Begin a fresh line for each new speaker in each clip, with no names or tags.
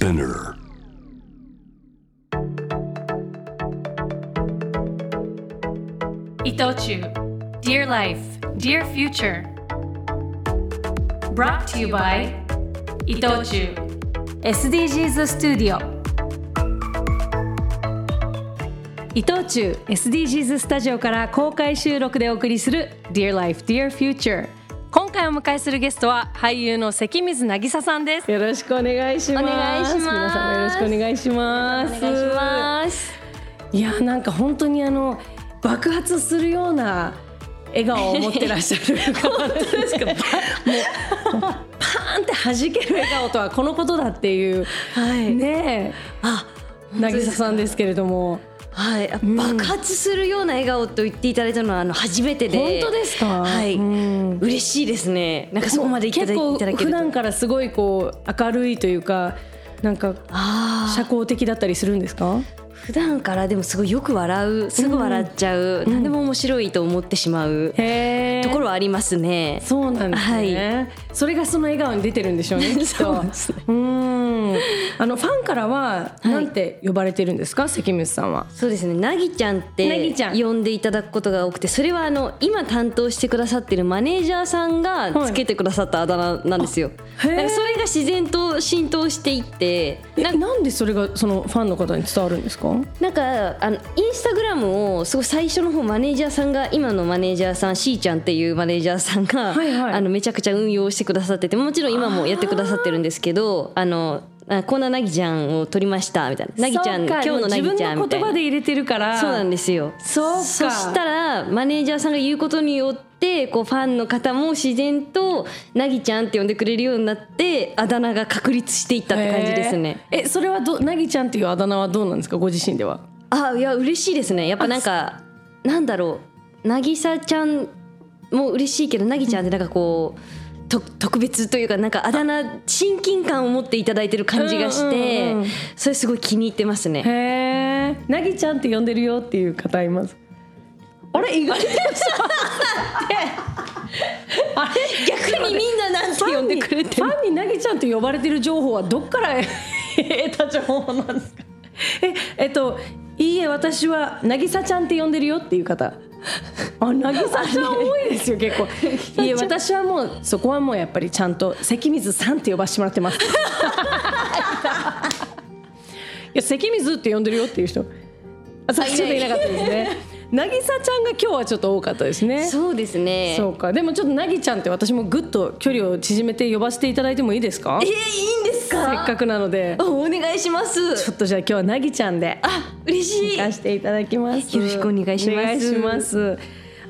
Spinner.
伊藤忠 Dear Life, Dear Future Brought to you by 伊藤忠 SDGs スタジオ伊藤忠 SDGs スタジオから公開収録でお送りする Dear Life, Dear Future 今回お迎えするゲストは俳優の関水渚さんです
よろしくお願いします。
お願いします
皆様よろしくお願いします。
お願いします
いやなんか本当にあの爆発するような笑顔を持ってらっしゃる方ですか。もうパーンって弾ける笑顔とはこのことだっていう、
はい
ね
あ
え渚さんですけれども。
はい、爆発するような笑顔と言っていただいたのはあの初めてで。
本当ですか？
はい、
うん。
嬉しいですね。なんかそこまでいただいただけ
普段からすごいこう明るいというかなんか
あ
社交的だったりするんですか？
ー普段からでもすごいよく笑うすぐ笑っちゃう、何でも面白いと思ってしまう
へえ
ところはありますね。
そうなんですね、それがその笑顔に出てるんでしょうね きっと。
そうですね。
うん。あのファンからはなんて呼ばれてるんですか、関水さんは。
そうですね。なぎちゃんっ
な
て
ぎちゃん。
呼んでいただくことが多くてそれはあの今担当してくださってるマネージャーさんがつけてくださったあだ名なんですよ、
へー。
なんかそれが自然と浸透していって
えなんでそれがそのファンの方に伝わるんですか？
なんかあのインスタグラムをすごい最初の方マネージャーさんが今のマネージャーさんしーちゃんっていうマネージャーさんが、
はいはい。
あのめちゃくちゃ運用してくださっててもちろん今もやってくださってるんですけどあのあこんななぎちゃんを撮りましたみたいな。なぎちゃん今日のなぎちゃんみ
自分の
たいな。
言葉で入れてるから。
そうなんですよ。
そうか。
そしたらマネージャーさんが言うことによってこうファンの方も自然となぎちゃんって呼んでくれるようになってあだ名が確立していったって感じですね。
えそれはどなぎちゃんっていうあだ名はどうなんですか？ご自身では。
あいや嬉しいですね。やっぱなんかなんだろう。渚ちゃんも嬉しいけどなぎちゃんってなんかこうと特別というかなんかあだ名親近感を持っていただいてる感じがして、
うんうんうん
それすごい気に入ってますね。
へえなぎちゃんって呼んでるよっていう方います？あれ？意外と あれ？
逆にみんななんて呼んでくれてる？
ファンになぎちゃんと呼ばれてる情報はどっから 得た情報なんですか？ええっといいえ私はなぎさちゃんって呼んでるよっていう方あなぎさちゃん多いですよ結構。いえ私はもうそこはもうやっぱりちゃんと関水さんって呼ばせてもらってます。いや関水って呼んでるよっていう人。あさっきちょっといなかったですね。なぎさちゃんが今日はちょっと多かったですね。
そうですね。
そうか。でもちょっとなぎちゃんって私もぐっと距離を縮めて呼ばせていただいてもいいですか？
えー、いいんです
せ
か
っかくなので。
あお願いします。
ちょっとじゃあ今日はなぎちゃんで
あ嬉しい。
行かせていただきます。
よろしくお願いします。
お願いします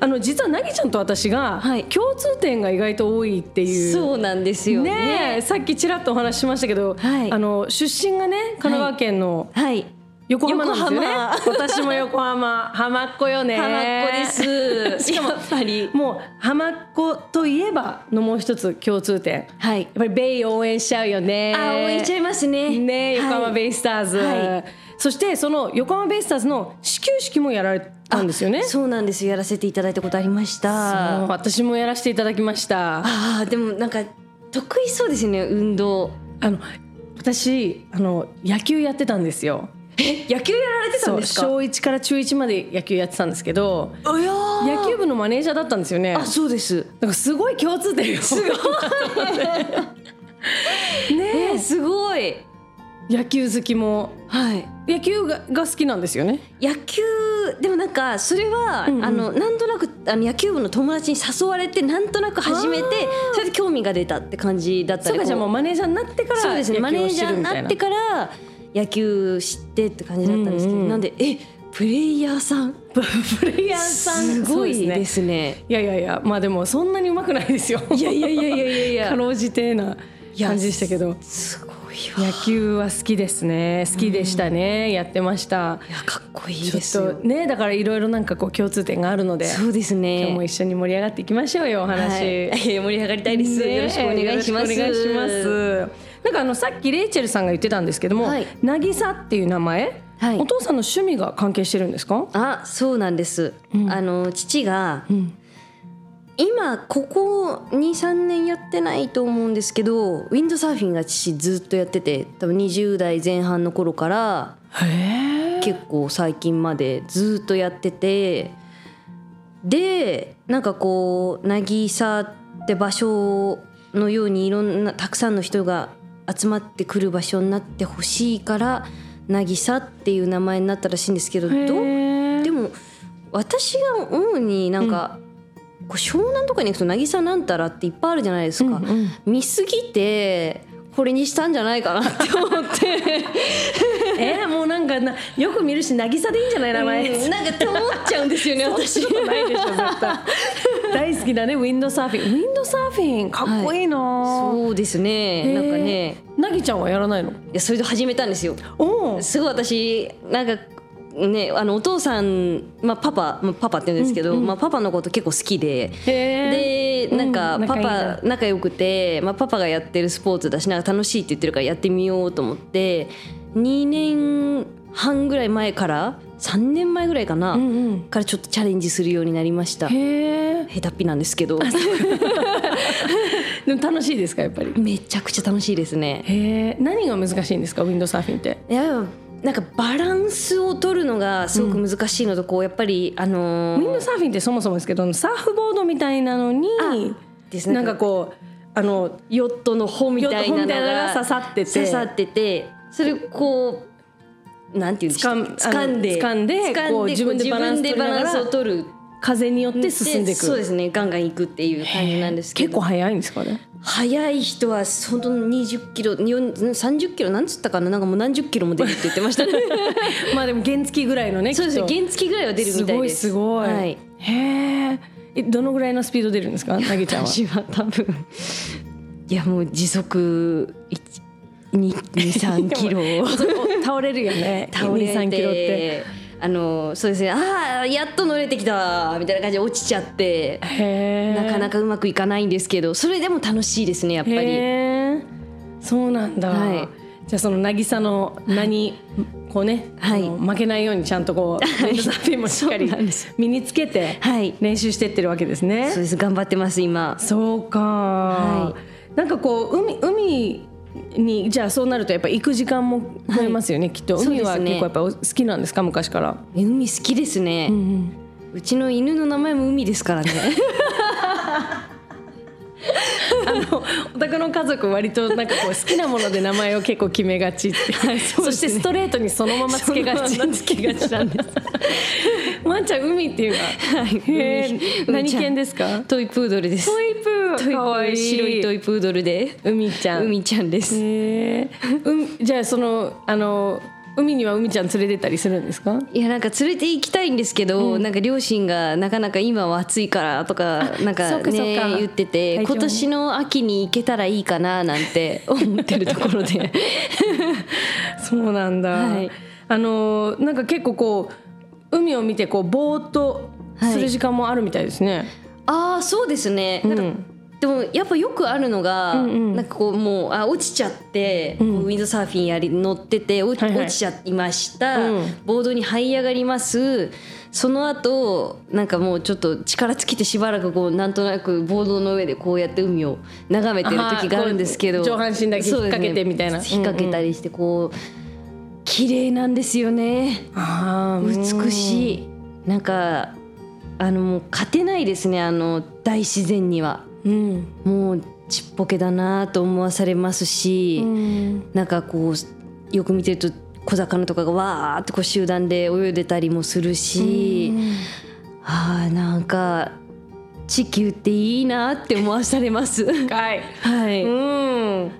あの実はなぎちゃんと私が
はい。
共通点が意外と多いっていう、
そうなんですよね。
ねえさっきちらっとお話ししましたけど、
はい。
あの出身がね神奈川県の
はい。
横浜なんですよね、
横
私も横浜。浜っ子よね。
浜っ子です。
しかも
やっぱり。
もう浜っ子といえばのもう一つ共通点。
はい。
やっぱりベイ応援しちゃうよね。
あ応援しちゃいますね。
ね横浜
はい。
ベイスターズ、
はい
そしてその横浜ベイスターズの始球式もやられたんですよね。
そうなんですやらせていただいたことありました。
私もやらせていただきました。
あーでもなんか得意そうですね運動。
あの私あの野球やってたんですよ。
野球やられてたんですか？
小1から中1まで野球やってたんですけど野球部のマネージャーだったんですよね。
あそうです。
なんかすごい共通点がすごい。
え
ね
ー、すごい。
え野球好きも。
はい。
野球がが好きなんですよね。
野球でもなんかそれは、
うんうん。
あのなんとなくあの野球部の友達に誘われてなんとなく始めてそれで興味が出たって感じだったり
そうかじゃあもう
こ
マネージャーになってから
うそうですねマネージャーになってから野球知ってって感じだったんですけど、
うんうん
なんでえプレイヤーさん？
プレイヤーさん
すごいですすね。
いやいやいやまあでもそんなにうまくないですよ。
いやいやいやいやいやいや。
かろうじてな感じでしたけど。
す
野球は好きですね。好きでしたね、やってました。
いやかっこいいですよ。
ねだからいろいろなんかこう共通点があるので
そうですね。
今日も一緒に盛り上がっていきましょうよお話、
はい、盛り上がりたいです、
ね
よろしくお願いします。
お願いします。なんかあのさっきレイチェルさんが言ってたんですけども、
はい。
渚っていう名前、
はい。
お父さんの趣味が関係してるんですか？
あそうなんです、あの父が、今ここ23年やってないと思うんですけどウィンドサーフィンが父ずっとやってて多分20代前半の頃から結構最近までずっとやっててでなんかこう渚って場所のようにいろんなたくさんの人が集まってくる場所になってほしいから渚っていう名前になったらしいんですけどどう？でも私が思うになんか、こう湘南とかに行くと渚なんたらっていっぱいあるじゃないですか、見すぎてこれにしたんじゃないかなって思って。
えー、もうなんかなよく見るし渚でいいんじゃない名前、
うん。なんかって思っちゃうんですよね私
ないでしょ絶対大好きだねウィンドサーフィン。ウィンドサーフィンかっこいいな、
そうですね。なんかね。
なぎちゃんはやらないの？
いやそれで始めたんですよ。
おお
すごい私なんかねあのお父さん、まあ、パパ、まあ、パパって言うんですけど、まあ、パパのこと結構好きで。
へ
でなんか
うん
パパ仲良くて、まあ、パパがやってるスポーツだしなんか楽しいって言ってるからやってみようと思って2年半ぐらい前から3年前ぐらいかな、
うんうん。
からちょっとチャレンジするようになりました。
へえ
下手っぴなんですけど。
でも楽しいですかやっぱり？
めちゃくちゃ楽しいですね。
へえ何が難しいんですかウィンドサーフィンって？
いやなんかバランスを取るのがすごく難しいのとこうやっぱりあのー
ウィンドサーフィンってそもそもですけどサーフボードみたいなのに
ですね。
なんかこうあの
ヨットの帆みたいなのが
が刺さってて
刺さっててそれこうなんていうんですか
掴ん
掴んで
掴んで自分でバランス
を取る
風によって進んでいく。
そうですね。ガンガン行くっていう感じなんですけど。
結構速いんですかね？
速い人は本当に20キロ4 30キロなんつったかな？なんかもう何十キロも出るって言ってましたね。
まあでも原付ぐらいのね
そうです。ね原付ぐらいは出るみたいです。
すごいすごい、
はい、
へえ。えどのぐらいのスピード出るんですか？なぎちゃんは。
私は多分 いやもう時速23キロ
倒れるよね。
倒れて。
23キロって
あのそうですね。ああやっと乗れてきたみたいな感じで落ちちゃってなかなかうまくいかないんですけどそれでも楽しいですねやっぱり。
そうなんだ、
はい。
じゃあその渚の名にこうね、
はい。
負けないようにちゃんとこう、ウィンドサーフィンもしっかり身につけて
はい。
練習してってるわけですね。
そうです。頑張ってます今。
そうか、
は
なんかこう海海にじゃあそうなるとやっぱ行く時間も増えますよね、きっと。海は結構やっぱお好きなんですか昔から。
海好きですね、うちの犬の名前も海ですからね。
あのお宅の家族割となんかこう好きなもので名前を結構決めがちって、そしてストレートにそのままつけがち。
つけがちなんです。
ワンちゃん海っていうか、へえ
海
何犬ですか？
トイプードルです。
トイプ
白いトイプードルで
海ちゃん。
海ちゃんです。
へえうんじゃあそのあの海には海ちゃん連れてったりするんですか？
いやなんか連れて行きたいんですけど、なんか両親がなかなか今は暑いからとかなんかね
か
言ってて今年の秋に行けたらいいかななんて思ってるところで。
そうなんだ、
はい。
あのなんか結構こう海を見てこうぼーっとする時間もあるみたいですね、
ああそうですね、なんか
うん
でもやっぱよくあるのが、
うんうん。
なんかこうもうあ落ちちゃって、
ん。
ウィンドサーフィンやり乗ってて落落ちちゃいました、
うん。
ボードに這い上がります。その後なんかもうちょっと力尽きてしばらくこうなんとなくボードの上でこうやって海を眺めてる時があるんですけど
上半身だけ引っ掛けてみたいな。
ね。引っ掛けたりしてこう綺麗なんですよね。美しい。なんかあのもう勝てないですねあの大自然には。
うん。
もうちっぽけだなと思わされますし、
うん。
なんかこうよく見てると小魚とかがわーってこう集団で泳いでたりもするし、あーなんか地球っていいなって思わされます。
はい。
はい、
うん。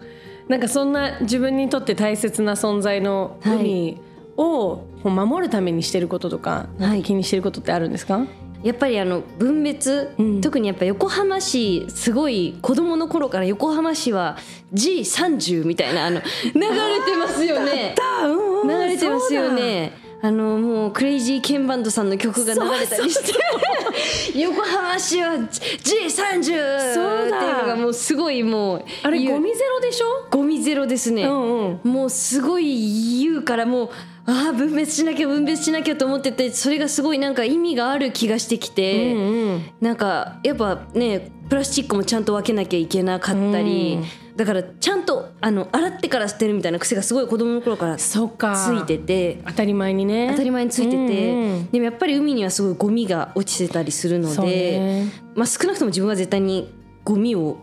なんかそんな自分にとって大切な存在の海を守るためにしてることとか、気にしてることってあるんですか、
やっぱりあの分別、
うん。
特にやっぱ横浜市すごい子供の頃から横浜市は G30 みたいなあの流れてますよね。
う ん
流れてますよね。あのもうクレイジーケンバンドさんの曲が流れたりして。横浜市は G30
そうだ。
っていうのがもうすごいもう
あれゴミゼロでしょ？
ゴミゼロですね、
うんうん。
もうすごい言うからもうああ分別しなきゃ分別しなきゃと思っててそれがすごいなんか意味がある気がしてきて、
うんうん。
なんかやっぱねプラスチックもちゃんと分けなきゃいけなかったり、だからちゃんとあの洗ってから捨てるみたいな癖がすごい子供の頃からつ
そっか。
いてて。
当たり前にね。
当たり前についてて、
うんうん。
でもやっぱり海にはすごいゴミが落ちてたりするので、
ね。
まあ、少なくとも自分は絶対にゴミを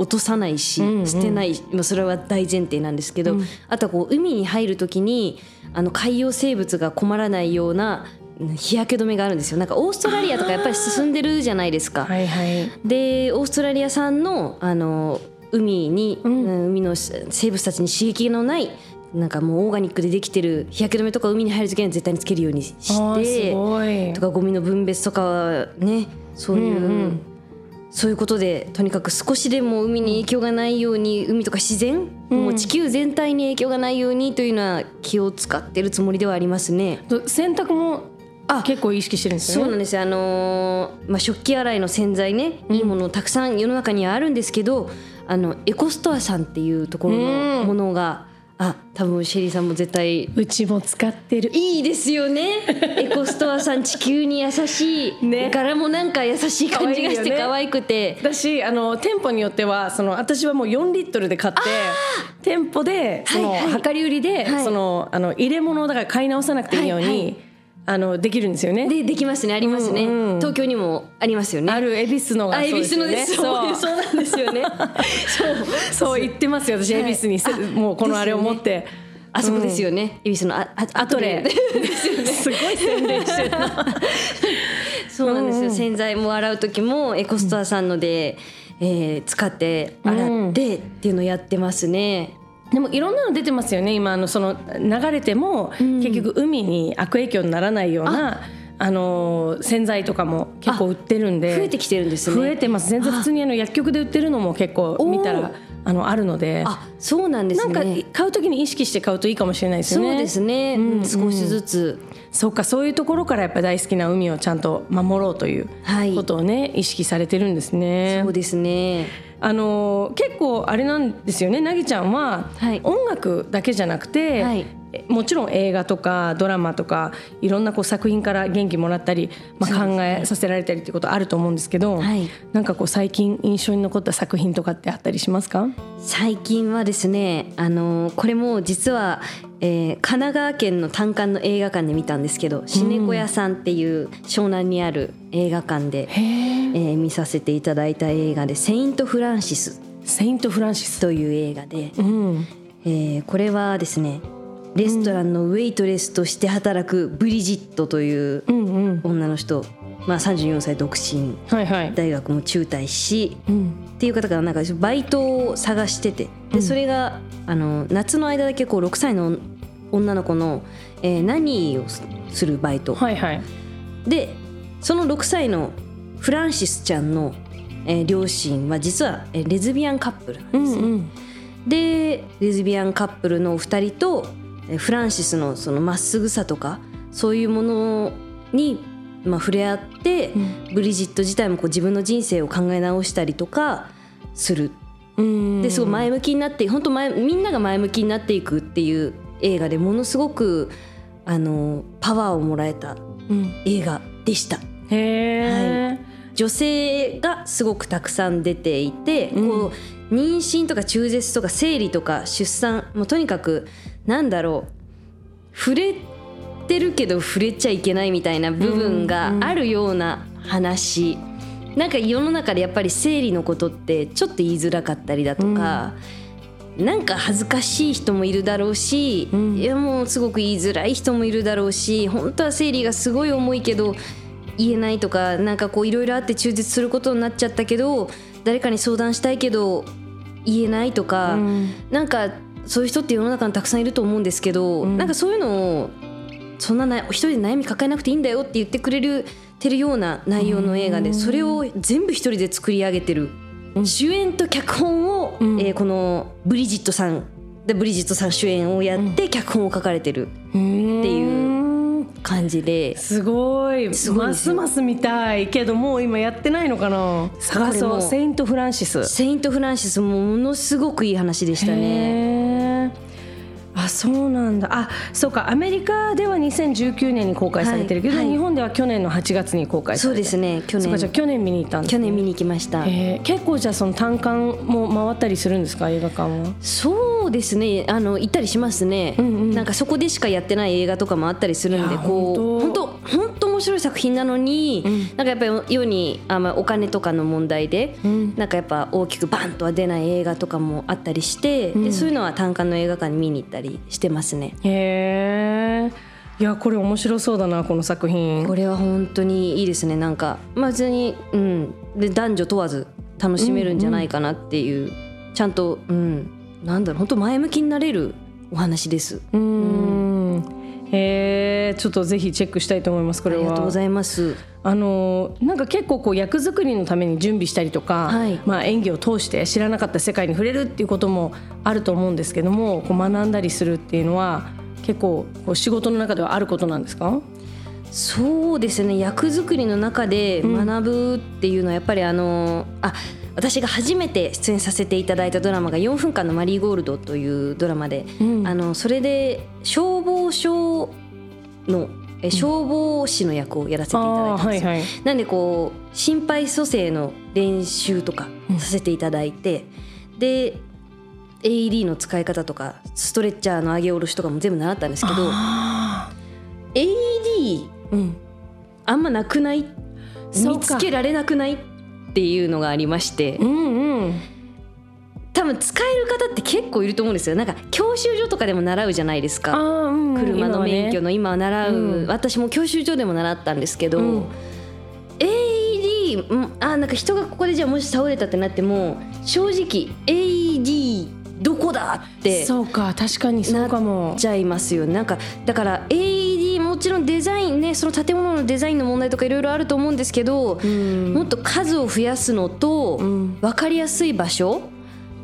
落とさないし、
うんうん。
捨てない、まあ、それは大前提なんですけど、あとはこう海に入る時にあの海洋生物が困らないようなうん日焼け止めがあるんですよ。なんかオーストラリアとかやっぱり進んでるじゃないですか。
はいはい。
でオーストラリア産のあの海に、
うん。
うん海の生物たちに刺激のないなんかもうオーガニックでできてる日焼け止めとか海に入る時には絶対につけるようにしてとかゴミの分別とかはねそういう、
うんうん
そういうことでとにかく少しでも海に影響がないように海とか自然、
うん。
もう地球全体に影響がないようにというのは気を使ってるつもりではありますね。
と洗濯も
あ
結構意識してるんですよね。
そうなんです。よあのーまあ、食器洗いの洗剤ねいいものたくさん世の中にはあるんですけど、あのエコストアさんっていうところのものが、あ多分シェリーさんも絶対。
うちも使ってる。
いいですよね。エコストアさん地球に優しい、
ね。
柄もなんか優しい感じがして
可愛
くて。
だしあの店舗によってはその私はもう4リットルで買って店舗でその、
はいはい。
量り売りで、
はい。
そのあの入れ物をだから買い直さなくていいように、
はいはい
あのできるんですよね。
でできますね。ありますね、
うんうん。
東京にもありますよね。
ある恵比寿のが
あ恵比寿の
そう
です
よね。
そう。そう。なんですよね。
そう。そう言ってますよ私
はい。
恵比寿に。せもうこのあれを持って。
あそこですよね。恵比寿のああ
アトレすごい宣伝してるな。
そうなんですよ、洗剤も洗う時もエコストアさんので、えー使って洗ってっていうのをやってますね。
でもいろんなの出てますよね。今あのその流れても、結局海に悪影響にならないようなあ。の洗剤とかも結構売ってるんで。
増えてきてるんですね。
増えてます。全然普通にあの薬局で売ってるのも結構見たらあのあるので。
あそうなんです
なんか
ね。
買う時に意識して買うといいかもしれないですよね。
そうですね、
うん
うん少しずつ。
そうかそういうところからやっぱり大好きな海をちゃんと守ろうという
はい。
ことをね、意識されてるんですね。
そうですね。
あの結構あれなんですよねなぎちゃんは、
はい。
音楽だけじゃなくて、
はい。
えもちろん映画とかドラマとかいろんなこう作品から元気もらったり、まあ、考えさせられたりっていうことあると思うんですけど、
はい。
なんかこう最近印象に残った作品とかってあったりしますか？
最近はですね、あのこれも実は、えー神奈川県の単館の映画館で見たんですけど、シネコ屋さんっていう湘南にある映画館で、
へ
えー見させていただいた映画で「セイント・フランシス。
セイント・フランシ」ス。
という映画で、
うん、
えーこれはですねレストランのウェイトレスとして働くブリジットという女の人、まあ、34歳独身。
はいはい。
大学も中退し
うん。
っていう方がなんかバイトを探してて。でそれがあの夏の間だけこう6歳の女の子の、えー何をするバイト。
はいはい。
でその6歳のフランシスちゃんの、えー両親は実はえーレズビアンカップルなんですね。
うんうん。
でレズビアンカップルのお二人とえーフランシスのそのまっすぐさとかそういうものに、まあ、触れ合って、ブリジット自体もこう自分の人生を考え直したりとかする。
うん。
ですごい前向きになって本当前みんなが前向きになっていくっていう映画でものすごくあのパワーをもらえた
うん。
映画でした。
へえ、
女性がすごくたくさん出ていて、
うん。
こう妊娠とか中絶とか生理とか出産もうとにかくなんだろう触れてるけど触れちゃいけないみたいな部分があるような話、なんか世の中でやっぱり生理のことってちょっと言いづらかったりだとか、なんか恥ずかしい人もいるだろうし、
うん。
いやもうすごく言いづらい人もいるだろうし本当は生理がすごい重いけど言えないとかなんかこういろいろあって中絶することになっちゃったけど誰かに相談したいけど言えないとか、
うん。
なんかそういう人って世の中にたくさんいると思うんですけど、
うん。
なんかそういうのをそんなな一人で悩み抱えなくていいんだよって言ってくれるてるような内容の映画で、それを全部一人で作り上げてる、
うん。
主演と脚本を、
うん。
えーこのブリジットさんでブリジットさん主演をやって脚本を書かれてる
っていう
感じで。
すごい。
すごい
ますます見たいけどもう今やってないのかな？探そうセイント・フランシス。
セイント・フランシスもものすごくいい話でしたね。
あそうなんだ。あそうか。アメリカでは2019年に公開されてるけど、
はいはい。
日本では去年の8月に公開さ
そう
れて
ですね。去
そうかじゃ去年見に行ったんです、ね、
去年見に行きました。
結構じゃあその単館も回ったりするんですか？映画館は。
そうですね。あの行ったりしますね、
うんうん。
なんかそこでしかやってない映画とかもあったりするんでこう
本
本当本当面白い作品なのに、なんかやっぱり世にあ、まあ、お金とかの問題で、
ん。
なんかやっぱ大きくバンとは出ない映画とかもあったりして、でそういうのは単館の映画館に見に行ったりしてますね。
へえいやこれ面白そうだなこの作品。
これは本当にいいですね。なんかまあ別に、うん、で男女問わず楽しめるんじゃないかなっていう、ちゃんと、うん、なんだろう本当前向きになれるお話です。
うーんへえちょっとぜひチェックしたいと思いますこれは
ありがとうございます。
あのなんか結構こう役作りのために準備したりとか、
はい
まあ、演技を通して知らなかった世界に触れるっていうこともあると思うんですけどもこう学んだりするっていうのは結構こう仕事の中ではあることなんですか
そうですね。役作りの中で学ぶっていうのはやっぱりあの、あ私が初めて出演させていただいたドラマが4分間のマリーゴールドというドラマで、
うん。
あのそれで消防署のえ消防士の役をやらせていただいたんですよ。
はいはい。
なんでこう心肺蘇生の練習とかさせていただいて、で AED の使い方とかストレッチャーの上げ下ろしとかも全部習ったんですけど
あ
AED
ーうん。
あんまなくない？見つけられなくない？っていうのがありまして。
うんうん。
多分使える方って結構いると思うんですよ。なんか教習所とかでも習うじゃないですか。
うんうん。
車の免許
今はね。
の今は習う、
うん。
私も教習所でも習ったんですけど、
うん
AED うんあなんか人がここでじゃあもし倒れたってなっても正直 AED どこだって
そうか確かにそうかも。
ちゃいますよ。ねなんかだから AED もちろんデザインねその建物のデザインの問題とかいろいろあると思うんですけど、
うん。
もっと数を増やすのと、
ん。
分かりやすい場所？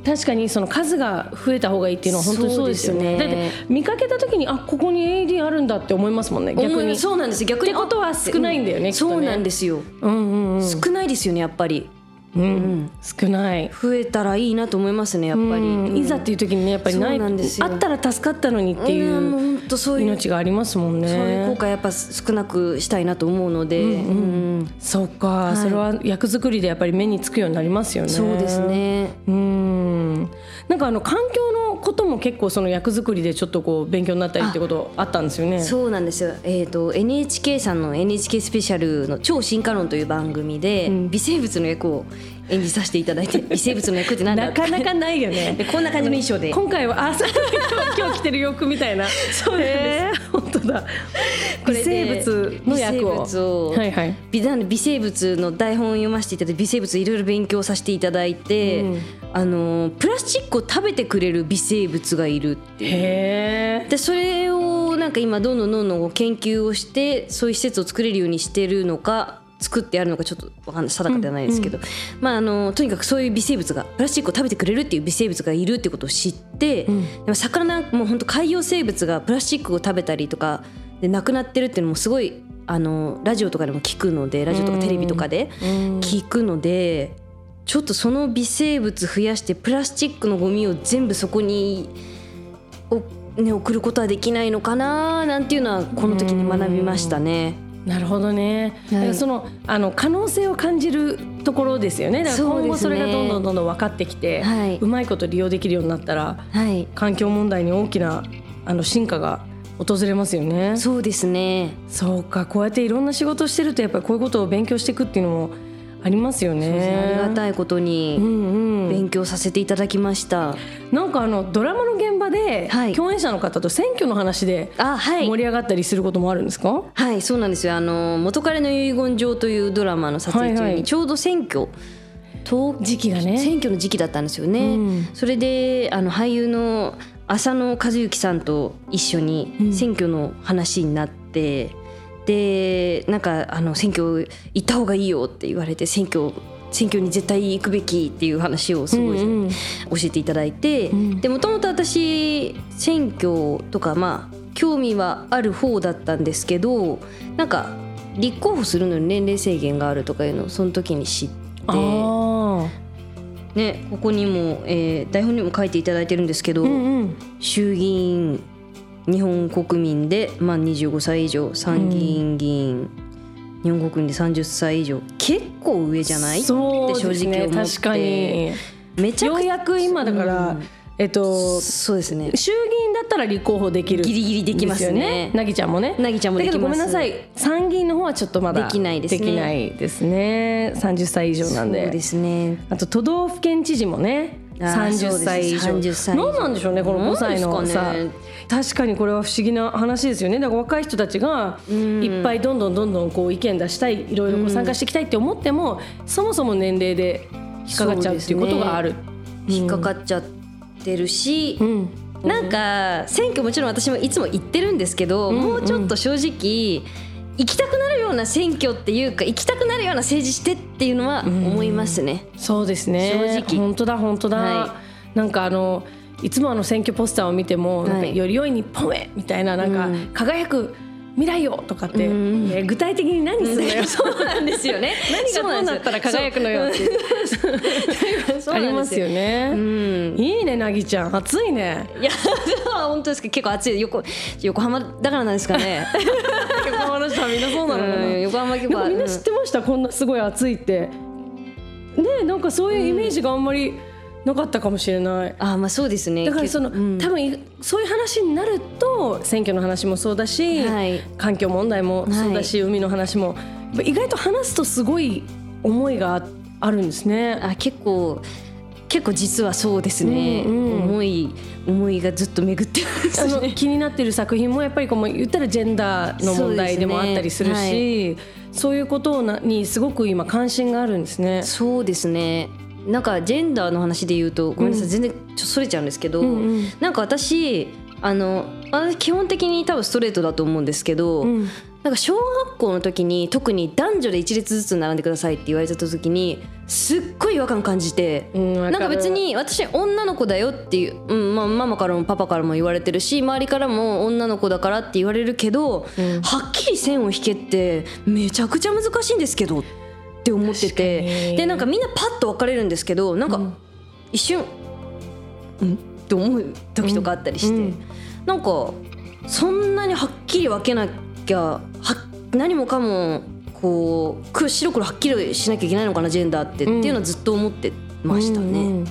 確かにその数が増えた方がいいっていうのは本当にそうですよね。
ね。
だって見かけた時にあここに AD あるんだって思いますもんね。逆に。
うんそうなんです。よ逆に
ってことは少ないんだよね
う
きっとね。
そうなんですよ、
うんうんうん。
少ないですよねやっぱり
うん。少ない。
増えたらいいなと思いますねやっぱり、
うん。いざっていう時にねやっぱりない
なんですよ。
あったら助かったのにってい
う
命がありますもんね。
そういう効果やっぱ少なくしたいなと思うので、うん
そうか、
い。
それは役作りでやっぱり目につくようになりますよね。
そうですね。
うんなんかあの環境のことも結構その役作りでちょっとこう勉強になったりってことあったんですよね？
そうなんですよ、えー、と NHK さんの NHK スペシャルの「超進化論」という番組で、微生物の役を演じさせていただいて 微生物の役ってなんだ
なかなかないよね。
で こんな感じの衣装で。
今回はあそう今日着てる洋服みたいな。そうなんです。本当だ。微
れで
生物の役を。はいはい。
微生物の台本を読ませていただいて微生物いろいろ勉強させていただいて、
うん
あのプラスチックを食べてくれる微生物がいるってでそれをなんか今どんどんどんどん研究をしてそういう施設を作れるようにしてるのか作ってあるのかちょっとわかんない。定かではないですけど、まああのとにかくそういう微生物がプラスチックを食べてくれるっていう微生物がいるってことを知って、でも魚もう本当海洋生物がプラスチックを食べたりとかで亡くなってるっていうのもすごいあのラジオとかでも聞くのでラジオとかテレビとかで聞くので。ちょっとその微生物増やしてプラスチックのゴミを全部そこにお、ね、送ることはできないのかななんていうのはこの時に学びましたね。
なるほどね、だからそのあの可能性を感じるところですよね。だから今後それがどんどんどんどん分かってきて、
はい。う
まいこと利用できるようになったら
はい、
環境問題に大きなあの進化が訪れますよね。
そうですね。
そうか。こうやっていろんな仕事をしてるとやっぱりこういうことを勉強していくっていうのもありますよね。
ありがたいこと
う
に
んうん。
勉強させていただきました。
なんかあのドラマの現場で
はい。
共演者の方と選挙の話で盛り上がったりすることもあるんですか、
はいそうなんですよ。あの元彼の遺言状というドラマの撮影中
はいはい。
にちょうど選挙と
時期がね。
選挙の時期だったんですよね、
うん。
それであの俳優の浅野和之さんと一緒に選挙の話になって、でなんかあの選挙行った方がいいよって言われて選挙選挙に絶対行くべきっていう話をすごい
うんうん。
教えていただいて、
ん。
でもともと私選挙とかまあ興味はある方だったんですけどなんか立候補するのに年齢制限があるとかいうのをその時に知って
あ
ねここにも、えー台本にも書いていただいてるんですけど、
うんうん。
衆議院日本国民で満25歳以上参議院議員、日本国民で30歳以上結構上じゃない？って
そう
正直思って。
確かに。
めちゃくちゃ
ようやく今だから、
うん。
えっと
そうですね。
衆議院だったら立候補できる
ギリギリできますね。
なぎちゃんもね。
なぎちゃんもできます。
だけどごめんなさい参議院の方はちょっとまだ
できないですね。
できないですね。30歳以上なんで。
そうですね。
あと都道府県知事もね30歳以上
そうです。30歳以上。
何なんでしょうねこの5歳のさ
ね。
確かにこれは不思議な話ですよね。だから若い人たちがいっぱいどんどんどんどんこう意見出したいいろいろこう参加していきたいって思っても、そもそも年齢で引っかかっちゃうっていうことがある。
引っかかっちゃってるし、
うん。
なんか選挙もちろん私もいつも言ってるんですけど、
んうん。
もうちょっと正直行きたくなるような選挙っていうか行きたくなるような政治してっていうのは思いますね。
そうですね。
正直。
本当だ本当だ、
は
なんかあのいつもあの選挙ポスターを見ても、
はい。
より良い日本へみたいななんか、
うん。
輝く未来をとかって、
うん。
具体的に何すんのよ、
そうなんですよね。
何がどうなったら輝くのよってありますよね、
うん。
いいねなぎちゃん。暑いね。
いや 本当ですけど結構暑い。横横浜だからなんですかね。
横浜の人はみんなそうなのかな、
うん横浜結構
みんな知ってました、こんなすごい暑いって。ねなんかそういうイメージがあんまりなかったかもしれない、
あまあそうですね。
だからその、
けうん。
多分いそういう話になると選挙の話もそうだし、
はい。
環境問題もそうだし、海の話も。意外と話すとすごい思いがああるんですね。
あ結構結構実はそうですね。
うんうん
思い思いがずっと巡ってます
あの
ね。
気になってる作品もやっぱりこう言ったらジェンダーの問題でもあったりする
そう
しそう,、いうことなにすごく今関心があるんですね。
そうですね。なんかジェンダーの話で言うとごめんなさい、
うん
全然ちょっとそれちゃうんですけど、
うんうん
なんか私あの私基本的に多分ストレートだと思うんですけど、
うん
なんか小学校の時に特に男女で一列ずつ並んでくださいって言われた時にすっごい違和感感じて、
うん
なんか別に私女の子だよっていう、うんまあ、ママからもパパからも言われてるし周りからも女の子だからって言われるけど、
うん。
はっきり線を引けってめちゃくちゃ難しいんですけどって思ってて
に。
でなんかみんなパッと分かれるんですけどなんか
うん。
一瞬うん？って思う時とかあったりして、
うん。
なんかそんなにはっきり分けなきゃは何もかもこう黒白黒はっきりしなきゃいけないのかなジェンダーって、
うん。
っていうのはずっと思ってましたね。
うんうん。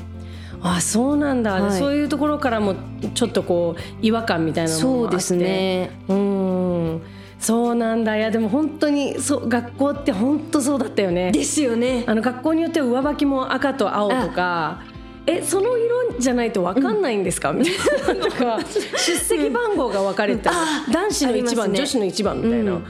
あそうなんだ、
はい。
そういうところからもちょっとこう違和感みたいなのもあって。
そうですね。
うん。そうなんだ。いやでも本当にそう学校って本当そうだったよね。
ですよね。
あの学校によっては上履きも赤と青とかえその色じゃないと分かんないんですか、みたいな。とか 出席番号が分かれて、
あ
男子の1番、
ね。
女子の1番みたいな、
うん。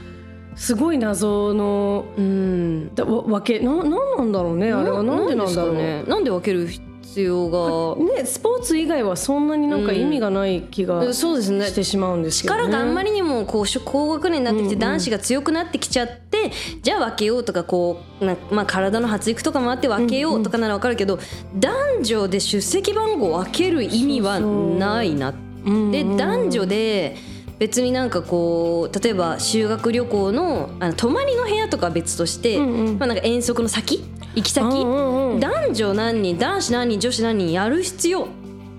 すごい謎の
うん。
だわ分けななんなんだろうねあれは。なんでなんだろう
ね。なんで分ける必要が。
ね、スポーツ以外はそんなになんか意味がない気が
うん。そうですね。
してしまうんですけど、ね、
力があんまりにもこう高学年になってきて
うんうん。
男子が強くなってきちゃって、じゃあ分けようとかこうな、まあ、体の発育とかもあって分けようとかなら分かるけど、男女で出席番号を分ける意味はないな
うんうん。
で男女で別になんかこう例えば修学旅行のあの泊まりの部屋とかは別として、
うんうん。
まあ、なんか遠足の先行き先、
うんうんうん。
男女何人男子何人女子何人やる必要。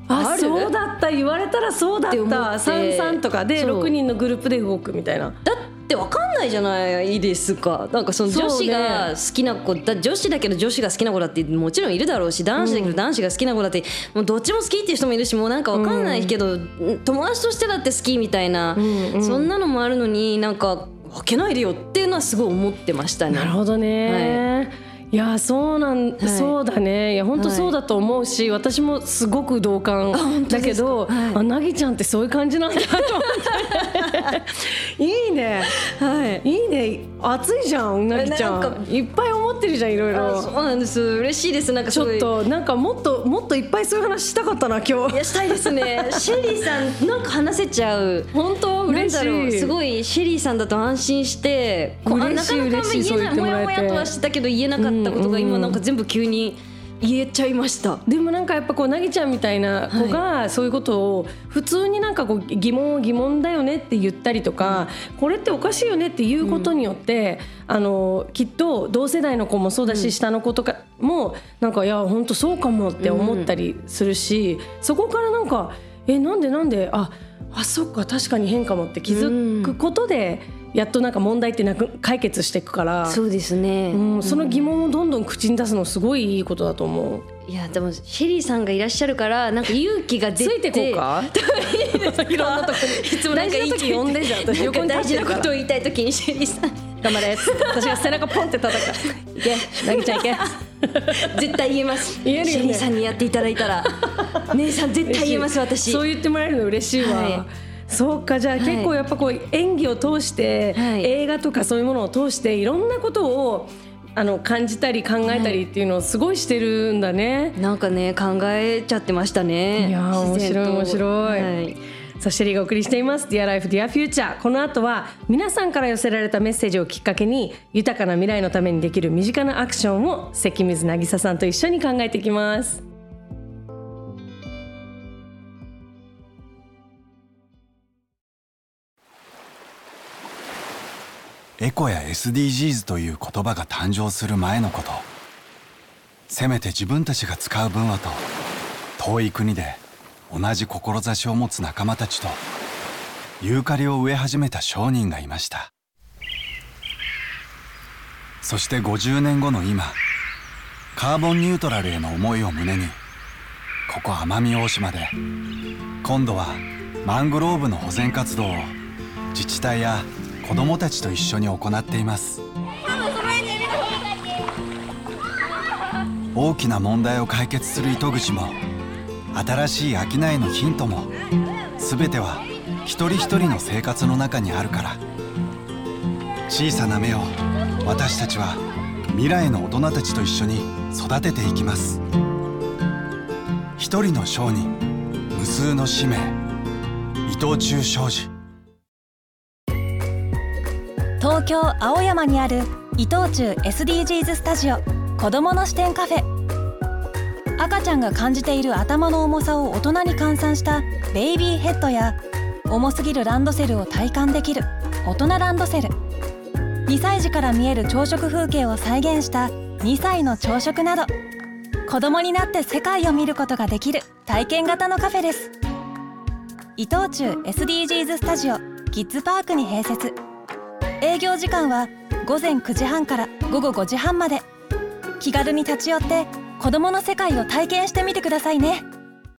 あ
ある？
そうだった言われたらそうだった。
って
33とかで
そう。
6人のグループで動くみたいな。
だって分かんないじゃないですかなんかその女子が好きな子だ女子だけど女子が好きな子だってもちろんいるだろうし男子だけど男子が好きな子だってもうどっちも好きっていう人もいるしもうなんか分かんないけど、友達としてだって好きみたいな、
んうん。
そんなのもあるのになんか分けないでよっていうのはすごい思ってましたね。
なるほどね、い、やそうなん、
はい。
そうだね。いや本当そうだと思うし、私もすごく同感。だけど
はい。
あなぎちゃんってそういう感じなんだと思って。い いね
はい。
いいね。暑いじゃんなぎちゃ
なん
いっぱい思ってるじゃんいろい
あそう
ろ
なんです。嬉しいです。なんか
ちょっとなんかもっともっといっぱいそういう話したかったな今日。
いやしたいですね。シェリーさんなんか話せちゃう。
本当？嬉しい。
すごいシェリーさんだと安心して
嬉しい
なかなか
嬉しい
言えないも
そう言ってもらえて。
やもやとはしたけど言えなかったことが
うんうん
今なんか全部急に言えちゃいました。
でもなんかやっぱこうなぎちゃんみたいな子がそういうことを普通になんかこう疑問を疑問だよねって言ったりとか、これっておかしいよねっていうことによって、あのきっと同世代の子もそうだし、下の子とかもなんかいや本当そうかもって思ったりするし、そこからなんかえなんでなんでああそっか確かに変かもって気づくことで、やっとなんか問題ってなく解決していくから。
そうですね、
うん、その疑問をどんどん口に出すのすごいいいことだと思う。
いやでもシェリーさんがいらっしゃるからなんか勇気が出て
ついてこうか？いろんなとこに
いつもなんか
大事呼んでじゃん私横に
大事なことを言いたい時にシェリーさん。
頑張れ。私が背中ポンって叩く。いけ。なぎちゃんいけ。
絶対言えます。
言えるよね。
シェリーさんにやっていただいたら。姉さん絶対言えます私。
そう言ってもらえるの嬉しいわ、
はい
そうかじゃあ結構やっぱこう演技を通して、
はい。
映画とかそういうものを通していろんなことをあの感じたり考えたりっていうのをすごいしてるんだね。
なんかね考えちゃってましたね。
いやー面白い面白い。
はい。
さあシェリーがお送りしています。Dear Life Dear Future この後は皆さんから寄せられたメッセージをきっかけに豊かな未来のためにできる身近なアクションを関水渚さんと一緒に考えていきます
エコや SDGs という言葉が誕生する前のこと。せめて自分たちが使う分はと遠い国で同じ志を持つ仲間たちとユーカリを植え始めた商人がいました。そして50年後の今カーボンニュートラルへの思いを胸にここ奄美大島で今度はマングローブの保全活動を自治体や子どもたちと一緒に行っています。大きな問題を解決する糸口も新しい商いのヒントも全ては一人一人の生活の中にあるから。小さな芽を私たちは未来の大人たちと一緒に育てていきます。一人の商人無数の使命伊藤忠商事。
京青山にある伊藤忠 SDGs スタジオ子どもの視点カフェ。赤ちゃんが感じている頭の重さを大人に換算したベイビーヘッドや重すぎるランドセルを体感できる大人ランドセル。2歳児から見える朝食風景を再現した2歳の朝食など子供になって世界を見ることができる体験型のカフェです。伊藤忠 SDGs スタジオキッズパークに併設。営業時間は午前9時半から午後5時半まで。気軽に立ち寄って子どもの世界を体験してみてくださいね。